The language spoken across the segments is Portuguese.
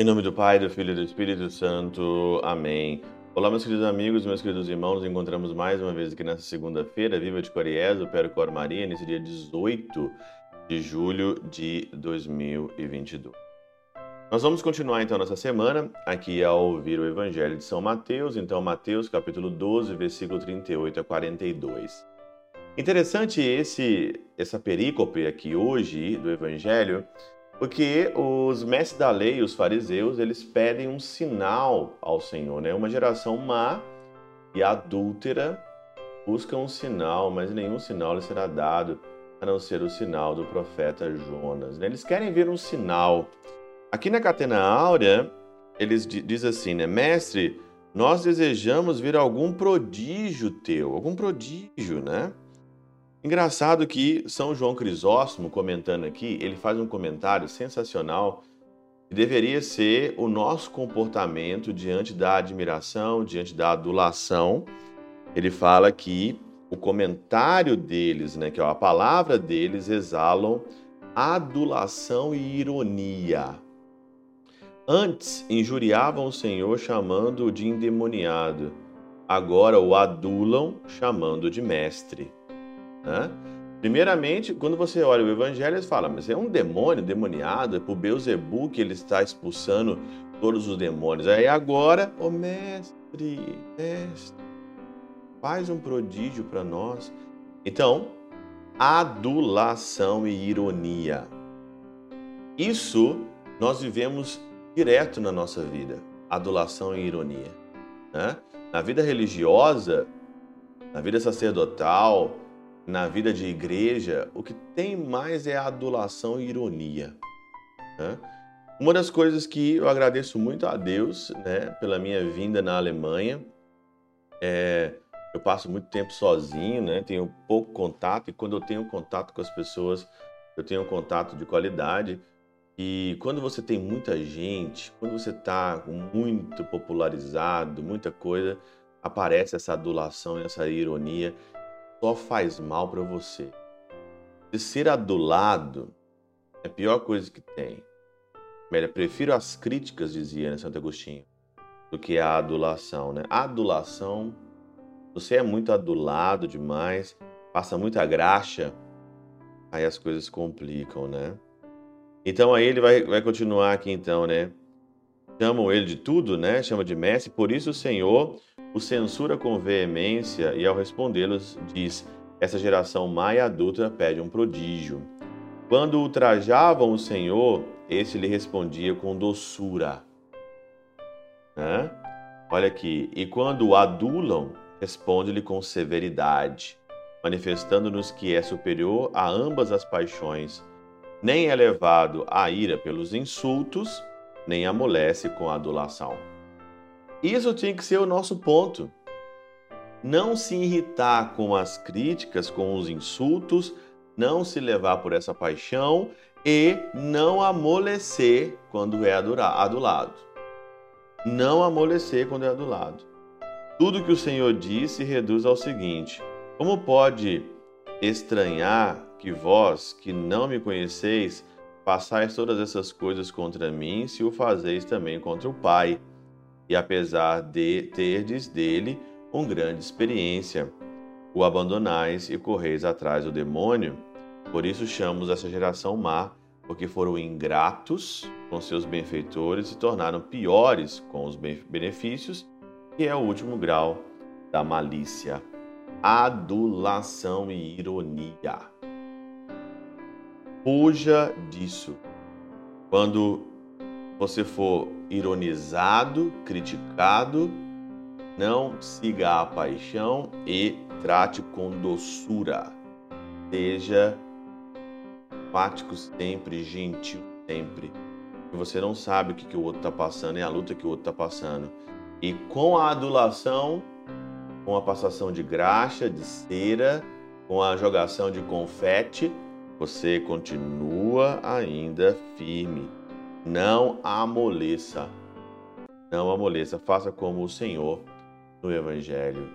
Em nome do Pai, do Filho e do Espírito Santo. Amém. Olá, meus queridos amigos, meus queridos irmãos. Nos encontramos mais uma vez aqui nessa segunda-feira, Viva de Coriés, o Cor Maria, nesse dia 18 de julho de 2022. Nós vamos continuar então nessa semana aqui a ouvir o Evangelho de São Mateus, então Mateus capítulo 12, versículo 38 a 42. Interessante esse essa perícope aqui hoje do Evangelho, porque os mestres da lei, os fariseus, eles pedem um sinal ao Senhor, né? Uma geração má e adúltera busca um sinal, mas nenhum sinal lhe será dado a não ser o sinal do profeta Jonas. Né? Eles querem ver um sinal. Aqui na Catena Áurea, eles diz assim, né? Mestre, nós desejamos ver algum prodígio teu, algum prodígio, né? Engraçado que São João Crisóstomo, comentando aqui, ele faz um comentário sensacional que deveria ser o nosso comportamento diante da admiração, diante da adulação. Ele fala que o comentário deles, né, que é a palavra deles, exalam adulação e ironia. Antes injuriavam o Senhor chamando-o de endemoniado, agora o adulam chamando de mestre. Né? Primeiramente, quando você olha o evangelho, eles falam, mas é um demônio demoniado, é por Beuzebu que ele está expulsando todos os demônios. Aí agora, ô oh, mestre, mestre, faz um prodígio para nós. Então, adulação e ironia. Isso nós vivemos direto na nossa vida, adulação e ironia. Né? Na vida religiosa, na vida sacerdotal, na vida de igreja, o que tem mais é adulação e ironia. Né? Uma das coisas que eu agradeço muito a Deus né, pela minha vinda na Alemanha é eu passo muito tempo sozinho, né? Tenho pouco contato e quando eu tenho contato com as pessoas, eu tenho um contato de qualidade. E quando você tem muita gente, quando você está muito popularizado, muita coisa, aparece essa adulação, essa ironia só faz mal para você. De ser adulado é a pior coisa que tem. Melhor, prefiro as críticas, dizia né, Santo Agostinho, do que a adulação, né? adulação, você é muito adulado demais, passa muita graxa, aí as coisas complicam, né? Então aí ele vai, vai continuar aqui então, né? Chamam ele de tudo, né? Chama de mestre, por isso o Senhor o censura com veemência e, ao respondê-los, diz: Essa geração má e adulta pede um prodígio. Quando ultrajavam o Senhor, este lhe respondia com doçura. Né? Olha aqui. E quando o adulam, responde-lhe com severidade, manifestando-nos que é superior a ambas as paixões. Nem é levado à ira pelos insultos, nem amolece com a adulação. Isso tinha que ser o nosso ponto. Não se irritar com as críticas, com os insultos, não se levar por essa paixão e não amolecer quando é adulado. Não amolecer quando é adulado. Tudo que o Senhor disse reduz ao seguinte: Como pode estranhar que vós, que não me conheceis, façais todas essas coisas contra mim, se o fazeis também contra o Pai? e apesar de terdes dele com grande experiência, o abandonais e correis atrás do demônio. Por isso chamamos essa geração má, porque foram ingratos com seus benfeitores e tornaram piores com os benefícios, que é o último grau da malícia, adulação e ironia. Fuja disso. Quando você for ironizado, criticado, não siga a paixão e trate com doçura. Seja empático sempre, gentil sempre. Você não sabe o que, que o outro está passando, é a luta que o outro está passando. E com a adulação, com a passação de graxa, de cera, com a jogação de confete, você continua ainda firme não amoleça. Não amoleça. Faça como o Senhor no Evangelho.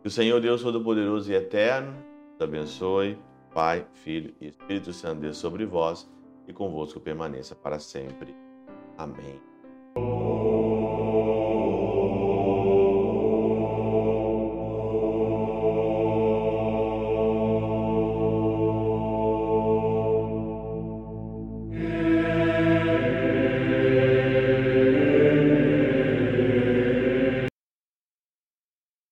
Que o Senhor Deus Todo-Poderoso e Eterno te abençoe, Pai, Filho e Espírito Santo Deus sobre vós e convosco permaneça para sempre. Amém.